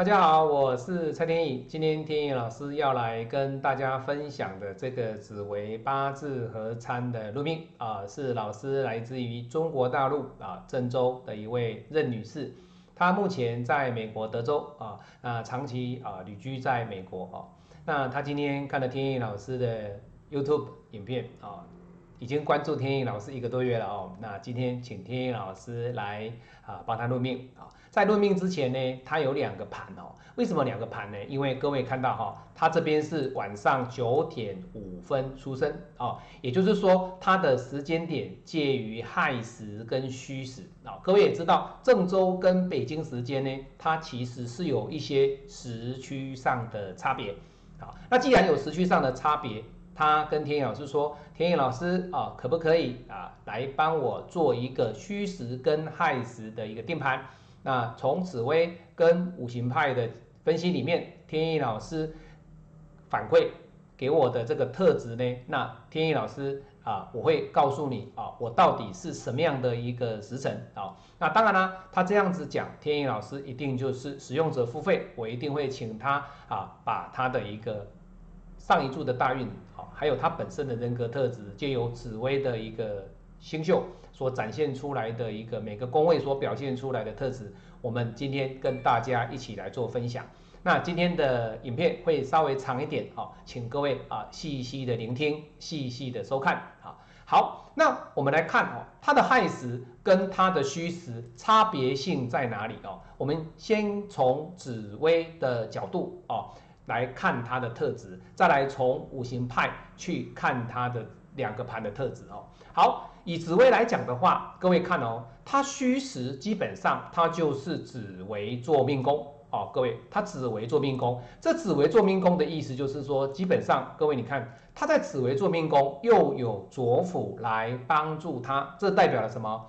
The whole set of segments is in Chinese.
大家好，我是蔡天意。今天天意老师要来跟大家分享的这个紫微八字合参的录音啊，是老师来自于中国大陆啊郑州的一位任女士，她目前在美国德州啊，那长期啊旅居在美国啊，那她今天看了天意老师的 YouTube 影片啊。已经关注天意老师一个多月了哦，那今天请天意老师来啊帮他论命啊，在论命之前呢，他有两个盘哦，为什么两个盘呢？因为各位看到哈，他这边是晚上九点五分出生哦，也就是说他的时间点介于亥时跟戌时啊，各位也知道郑州跟北京时间呢，它其实是有一些时区上的差别啊，那既然有时区上的差别。他跟天意老师说：“天意老师啊，可不可以啊来帮我做一个虚实跟亥时的一个定盘？那从紫微跟五行派的分析里面，天意老师反馈给我的这个特质呢？那天意老师啊，我会告诉你啊，我到底是什么样的一个时辰啊？那当然啦，他这样子讲，天意老师一定就是使用者付费，我一定会请他啊，把他的一个。”上一柱的大运，好，还有他本身的人格特质，借由紫薇的一个星宿所展现出来的一个每个宫位所表现出来的特质，我们今天跟大家一起来做分享。那今天的影片会稍微长一点，好，请各位啊细细的聆听，细细的收看，好，好，那我们来看哦，它的亥时跟它的戌时差别性在哪里哦？我们先从紫薇的角度哦。来看它的特质，再来从五行派去看它的两个盘的特质哦。好，以紫微来讲的话，各位看哦，它虚实基本上它就是紫微做命宫哦。各位，它紫微做命宫，这紫微做命宫的意思就是说，基本上各位你看，它在紫微做命宫又有左辅来帮助它，这代表了什么？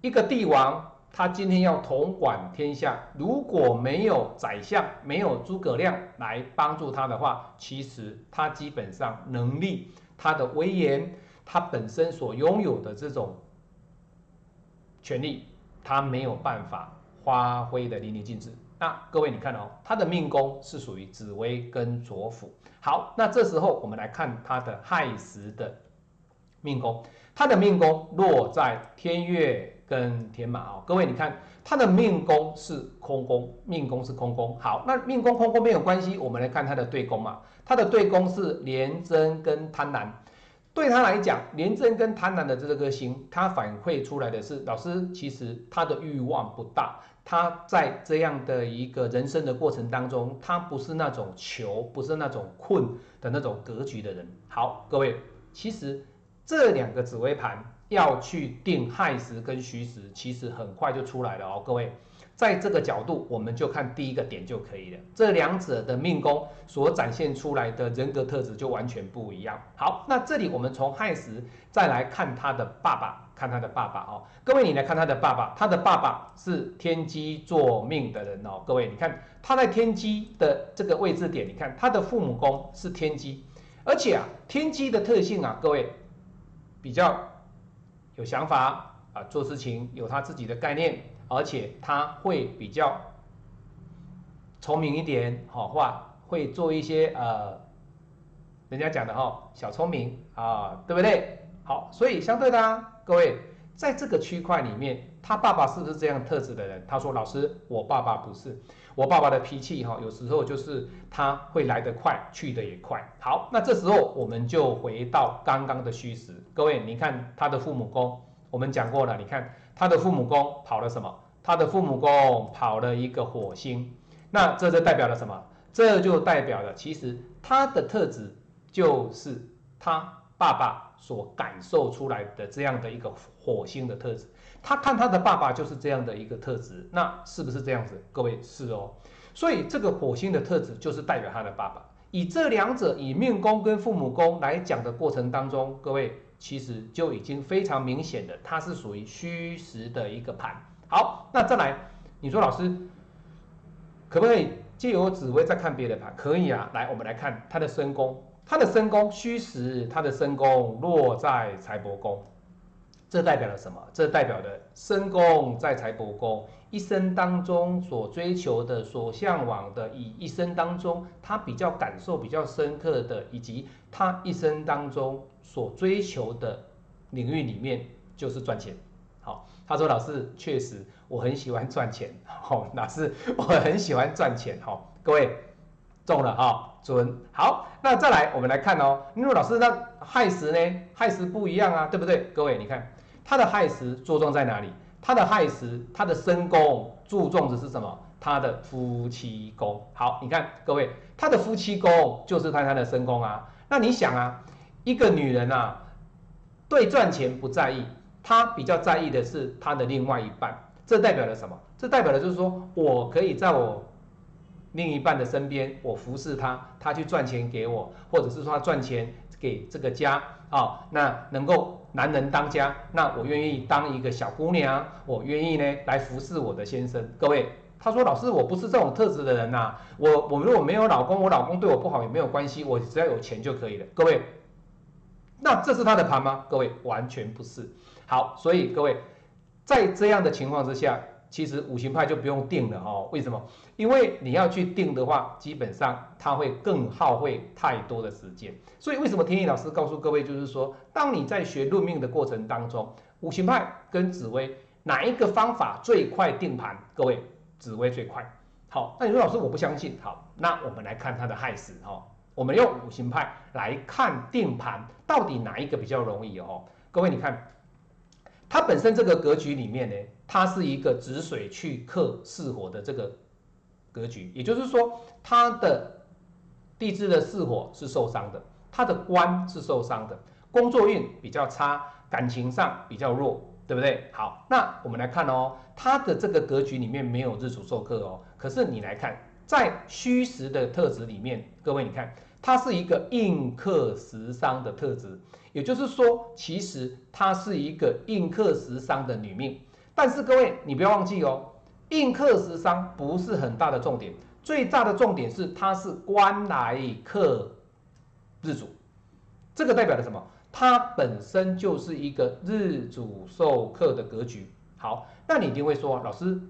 一个帝王。他今天要统管天下，如果没有宰相，没有诸葛亮来帮助他的话，其实他基本上能力、他的威严、他本身所拥有的这种权力，他没有办法发挥的淋漓尽致。那各位你看哦，他的命宫是属于紫薇跟左辅。好，那这时候我们来看他的亥时的命宫，他的命宫落在天月。跟天马哦，各位你看他的命宫是空宫，命宫是空宫。好，那命宫空宫没有关系，我们来看他的对宫嘛。他的对宫是廉贞跟贪婪，对他来讲，廉贞跟贪婪的这个星，他反馈出来的是，老师其实他的欲望不大，他在这样的一个人生的过程当中，他不是那种求，不是那种困的那种格局的人。好，各位，其实这两个紫微盘。要去定亥时跟戌时，其实很快就出来了哦。各位，在这个角度，我们就看第一个点就可以了。这两者的命宫所展现出来的人格特质就完全不一样。好，那这里我们从亥时再来看他的爸爸，看他的爸爸哦。各位，你来看他的爸爸，他的爸爸是天机做命的人哦。各位，你看他在天机的这个位置点，你看他的父母宫是天机，而且啊，天机的特性啊，各位比较。有想法啊，做事情有他自己的概念，而且他会比较聪明一点，好话会做一些呃，人家讲的哈小聪明啊，对不对？好，所以相对的啊，各位在这个区块里面，他爸爸是不是这样特质的人？他说：“老师，我爸爸不是，我爸爸的脾气哈，有时候就是他会来得快，去得也快。”好，那这时候我们就回到刚刚的虚实。各位，你看他的父母宫，我们讲过了。你看他的父母宫跑了什么？他的父母宫跑了一个火星，那这就代表了什么？这就代表了，其实他的特质就是他爸爸所感受出来的这样的一个火星的特质。他看他的爸爸就是这样的一个特质，那是不是这样子？各位是哦。所以这个火星的特质就是代表他的爸爸。以这两者以命宫跟父母宫来讲的过程当中，各位。其实就已经非常明显的，它是属于虚实的一个盘。好，那再来，你说老师可不可以借由紫微再看别的盘？可以啊。来，我们来看他的身宫，他的身宫虚实，他的身宫落在财帛宫。这代表了什么？这代表的身宫在财帛宫，一生当中所追求的、所向往的，以一生当中他比较感受比较深刻的，以及他一生当中所追求的领域里面，就是赚钱。好，他说老师确实我很喜欢赚钱。好，老师我很喜欢赚钱。好，各位中了哈，准好。那再来我们来看哦，因为老师那亥时呢，亥时不一样啊，对不对？各位你看。他的亥时着重在哪里？他的亥时，他的身宫注重的是什么？他的夫妻宫。好，你看各位，他的夫妻宫就是他他的身宫啊。那你想啊，一个女人啊，对赚钱不在意，她比较在意的是她的另外一半。这代表了什么？这代表的就是说我可以在我另一半的身边，我服侍他，他去赚钱给我，或者是说他赚钱给这个家啊，那能够。男人当家，那我愿意当一个小姑娘，我愿意呢来服侍我的先生。各位，他说老师，我不是这种特质的人呐。我我如果没有老公，我老公对我不好也没有关系，我只要有钱就可以了。各位，那这是他的盘吗？各位，完全不是。好，所以各位在这样的情况之下。其实五行派就不用定了哦，为什么？因为你要去定的话，基本上它会更耗费太多的时间。所以为什么天意老师告诉各位，就是说，当你在学论命的过程当中，五行派跟紫薇哪一个方法最快定盘？各位，紫薇最快。好，那你说老师我不相信。好，那我们来看它的害死哈，我们用五行派来看定盘，到底哪一个比较容易哦？各位你看。它本身这个格局里面呢，它是一个止水去克巳火的这个格局，也就是说，它的地支的巳火是受伤的，它的官是受伤的，工作运比较差，感情上比较弱，对不对？好，那我们来看哦，它的这个格局里面没有日主受克哦，可是你来看，在虚实的特质里面，各位你看，它是一个印克食伤的特质。也就是说，其实她是一个印克食伤的女命，但是各位你不要忘记哦，印克食伤不是很大的重点，最大的重点是她是官来克日主，这个代表了什么？它本身就是一个日主受克的格局。好，那你一定会说，老师，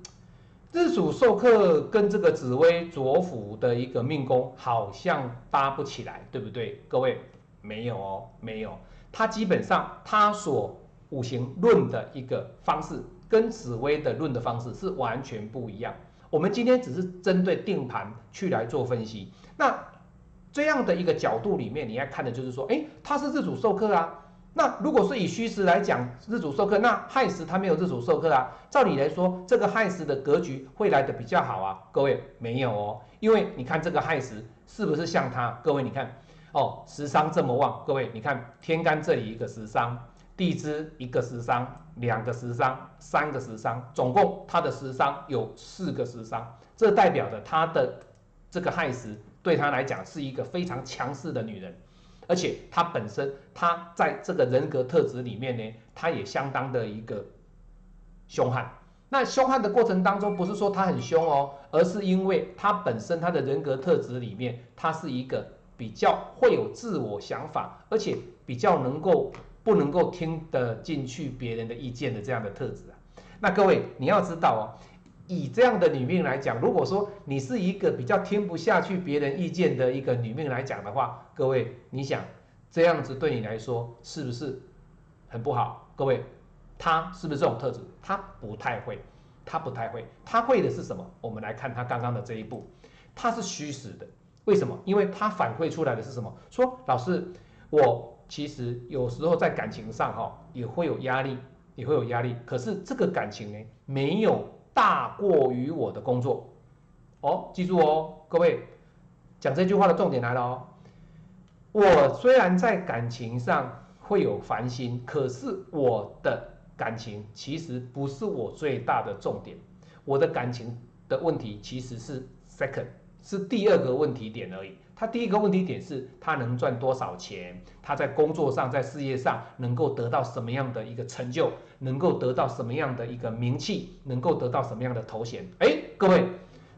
日主受克跟这个紫薇左辅的一个命宫好像搭不起来，对不对？各位没有哦，没有。它基本上，它所五行论的一个方式，跟紫薇的论的方式是完全不一样。我们今天只是针对定盘去来做分析。那这样的一个角度里面，你要看的就是说，哎，它是日主授课啊。那如果是以虚实来讲，日主授课，那亥时它没有日主授课啊。照理来说，这个亥时的格局会来的比较好啊。各位没有哦，因为你看这个亥时是不是像它？各位你看。哦，食伤这么旺，各位，你看天干这里一个食伤，地支一个食伤，两个食伤，三个食伤，总共它的食伤有四个食伤，这代表着它的这个亥时对他来讲是一个非常强势的女人，而且他本身他在这个人格特质里面呢，他也相当的一个凶悍。那凶悍的过程当中，不是说他很凶哦，而是因为他本身他的人格特质里面，他是一个。比较会有自我想法，而且比较能够不能够听得进去别人的意见的这样的特质啊。那各位你要知道哦，以这样的女命来讲，如果说你是一个比较听不下去别人意见的一个女命来讲的话，各位你想这样子对你来说是不是很不好？各位，她是不是这种特质？她不太会，她不太会，她会的是什么？我们来看她刚刚的这一步，她是虚实的。为什么？因为他反馈出来的是什么？说老师，我其实有时候在感情上哈也会有压力，也会有压力。可是这个感情呢，没有大过于我的工作。哦，记住哦，各位，讲这句话的重点来了哦。我虽然在感情上会有烦心，可是我的感情其实不是我最大的重点。我的感情的问题其实是 second。是第二个问题点而已。他第一个问题点是他能赚多少钱，他在工作上、在事业上能够得到什么样的一个成就，能够得到什么样的一个名气，能够得到什么样的头衔？哎，各位，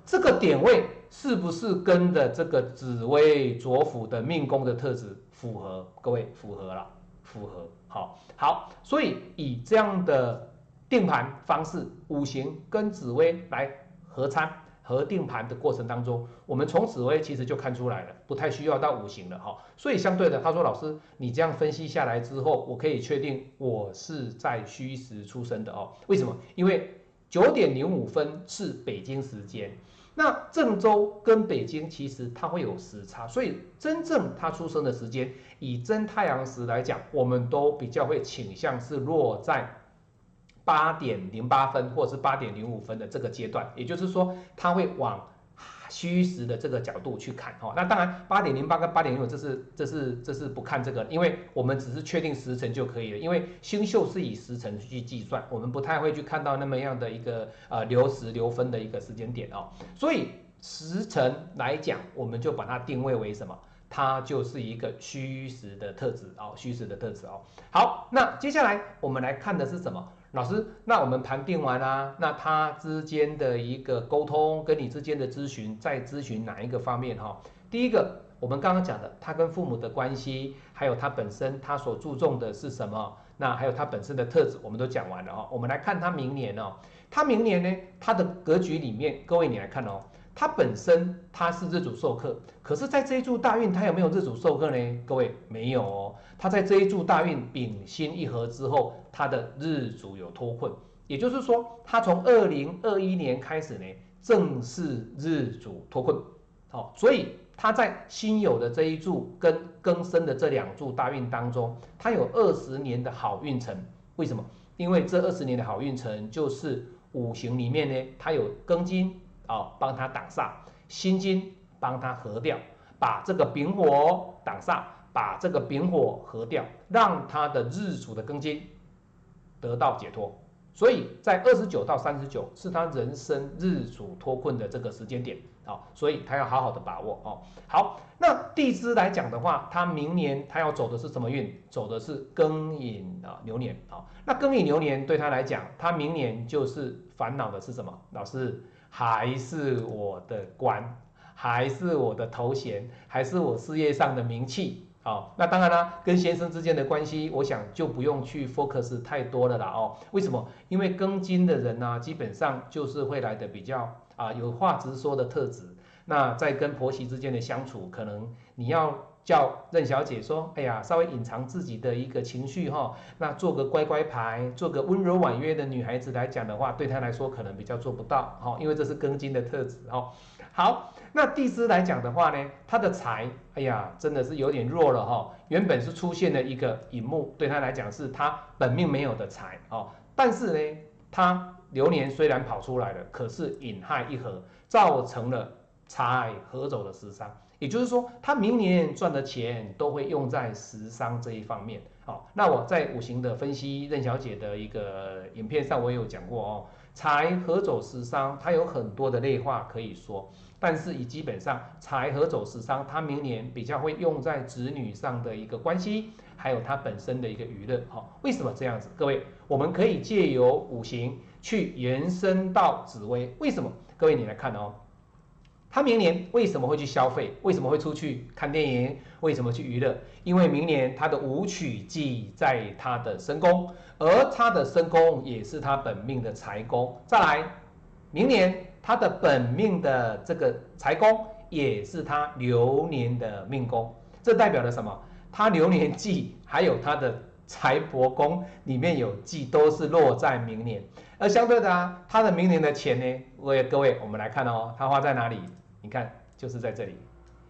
这个点位是不是跟的这个紫薇左辅的命宫的特质符合？各位符合了，符合。好，好，所以以这样的定盘方式，五行跟紫薇来合参和定盘的过程当中，我们从紫薇其实就看出来了，不太需要到五行了哈。所以相对的，他说老师，你这样分析下来之后，我可以确定我是在虚时出生的哦。为什么？因为九点零五分是北京时间。那郑州跟北京其实它会有时差，所以真正它出生的时间，以真太阳时来讲，我们都比较会倾向是落在八点零八分或者是八点零五分的这个阶段，也就是说，它会往。虚实的这个角度去看哦，那当然八点零八跟八点零五这是这是这是不看这个，因为我们只是确定时辰就可以了，因为星宿是以时辰去计算，我们不太会去看到那么样的一个呃流时流分的一个时间点哦，所以时辰来讲，我们就把它定位为什么？它就是一个虚实的特质哦，虚实的特质哦。好，那接下来我们来看的是什么？老师，那我们盘定完啦，那他之间的一个沟通，跟你之间的咨询，在咨询哪一个方面哈？第一个，我们刚刚讲的，他跟父母的关系，还有他本身他所注重的是什么？那还有他本身的特质，我们都讲完了哈。我们来看他明年哦，他明年呢，他的格局里面，各位你来看哦。它本身它是日主受克，可是，在这一柱大运，它有没有日主受克呢？各位没有哦。它在这一柱大运丙辛一合之后，它的日主有脱困，也就是说，它从二零二一年开始呢，正式日主脱困。好，所以它在辛酉的这一柱跟庚申的这两柱大运当中，它有二十年的好运程。为什么？因为这二十年的好运程就是五行里面呢，它有庚金。哦，帮他挡煞，心金帮他合掉，把这个丙火挡煞，把这个丙火合掉，让他的日主的庚金得到解脱。所以在二十九到三十九是他人生日主脱困的这个时间点，好，所以他要好好的把握哦。好，那地支来讲的话，他明年他要走的是什么运？走的是庚寅啊牛年啊。那庚寅牛年对他来讲，他明年就是烦恼的是什么？老师。还是我的官，还是我的头衔，还是我事业上的名气，好，那当然啦，跟先生之间的关系，我想就不用去 focus 太多了啦哦。为什么？因为庚金的人呢，基本上就是会来的比较啊有话直说的特质。那在跟婆媳之间的相处，可能你要。叫任小姐说：“哎呀，稍微隐藏自己的一个情绪哈，那做个乖乖牌，做个温柔婉约的女孩子来讲的话，对她来说可能比较做不到哈，因为这是庚金的特质哈。好，那地支来讲的话呢，她的财，哎呀，真的是有点弱了哈。原本是出现了一个乙木，对她来讲是她本命没有的财哦，但是呢，她流年虽然跑出来了，可是引亥一合，造成了财合走的食伤。”也就是说，他明年赚的钱都会用在时商这一方面。好，那我在五行的分析任小姐的一个影片上，我也有讲过哦。财合走时商，它有很多的类化可以说，但是以基本上财合走时商，它明年比较会用在子女上的一个关系，还有它本身的一个娱乐。好，为什么这样子？各位，我们可以借由五行去延伸到紫薇。为什么？各位你来看哦。他明年为什么会去消费？为什么会出去看电影？为什么去娱乐？因为明年他的舞曲忌在他的身宫，而他的身宫也是他本命的财宫。再来，明年他的本命的这个财宫也是他流年的命宫。这代表了什么？他流年忌还有他的财帛宫里面有忌，都是落在明年。而相对的啊，他的明年的钱呢？各位各位，我们来看哦，他花在哪里？你看，就是在这里，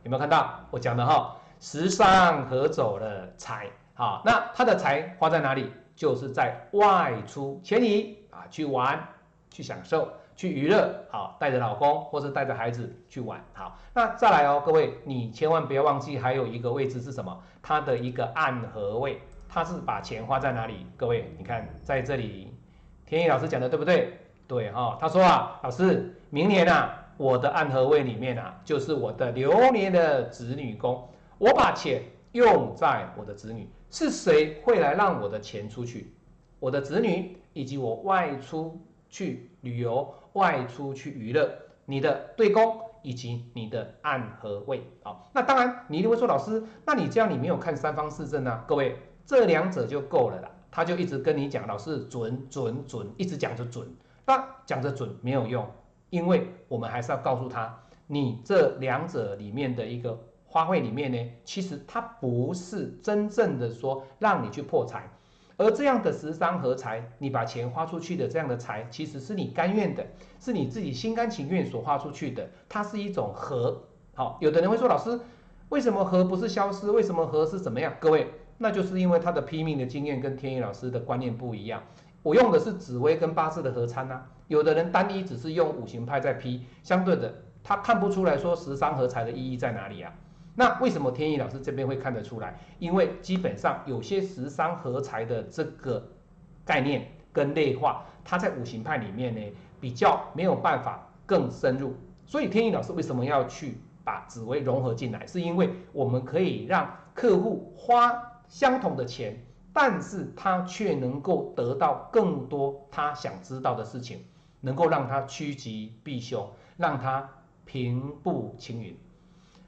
有没有看到我讲的哈？时尚合走了财，好，那他的财花在哪里？就是在外出前移啊，去玩、去享受、去娱乐，好，带着老公或是带着孩子去玩，好，那再来哦，各位，你千万不要忘记，还有一个位置是什么？它的一个暗合位，他是把钱花在哪里？各位，你看在这里，天意老师讲的对不对？对哈，他说啊，老师，明年啊。我的暗合位里面啊，就是我的流年的子女宫，我把钱用在我的子女，是谁会来让我的钱出去？我的子女以及我外出去旅游、外出去娱乐，你的对宫以及你的暗合位啊。那当然，你一定会说，老师，那你这样你没有看三方四正啊？各位，这两者就够了啦。他就一直跟你讲，老师准准准，一直讲着准，那讲着准没有用，因为我们还是要告诉他，你这两者里面的一个花卉里面呢，其实它不是真正的说让你去破财。而这样的十商合财，你把钱花出去的这样的财，其实是你甘愿的，是你自己心甘情愿所花出去的，它是一种和。好，有的人会说，老师，为什么和不是消失？为什么和是怎么样？各位，那就是因为他的拼命的经验跟天意老师的观念不一样。我用的是紫微跟八字的合参啊，有的人单一只是用五行派在批，相对的，他看不出来说十伤合财的意义在哪里啊？那为什么天意老师这边会看得出来？因为基本上有些十伤合财的这个概念跟内化，它在五行派里面呢比较没有办法更深入。所以天意老师为什么要去把紫薇融合进来？是因为我们可以让客户花相同的钱，但是他却能够得到更多他想知道的事情，能够让他趋吉避凶，让他平步青云。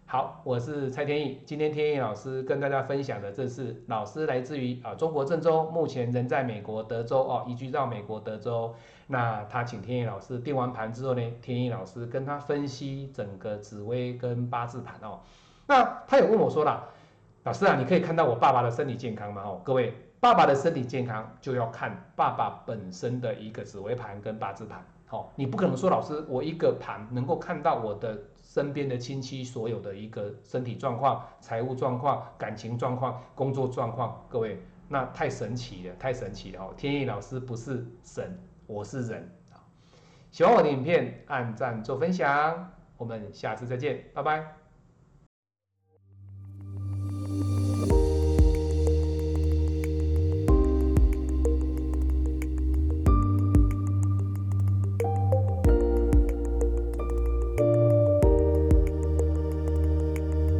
好，我是蔡天意。今天天意老师跟大家分享的，这是老师来自于啊中国郑州，目前人在美国德州哦，移居到美国德州。那他请天意老师定完盘之后呢，天意老师跟他分析整个紫微跟八字盘哦。那他有问我说了，老师啊，你可以看到我爸爸的身体健康吗？哦，各位，爸爸的身体健康就要看爸爸本身的一个紫微盘跟八字盘。好，你不可能说老师，我一个盘能够看到我的。身边的亲戚所有的一个身体状况、财务状况、感情状况、工作状况，各位那太神奇了，太神奇了哦！天意老师不是神，我是人喜欢我的影片，按赞做分享，我们下次再见，拜拜。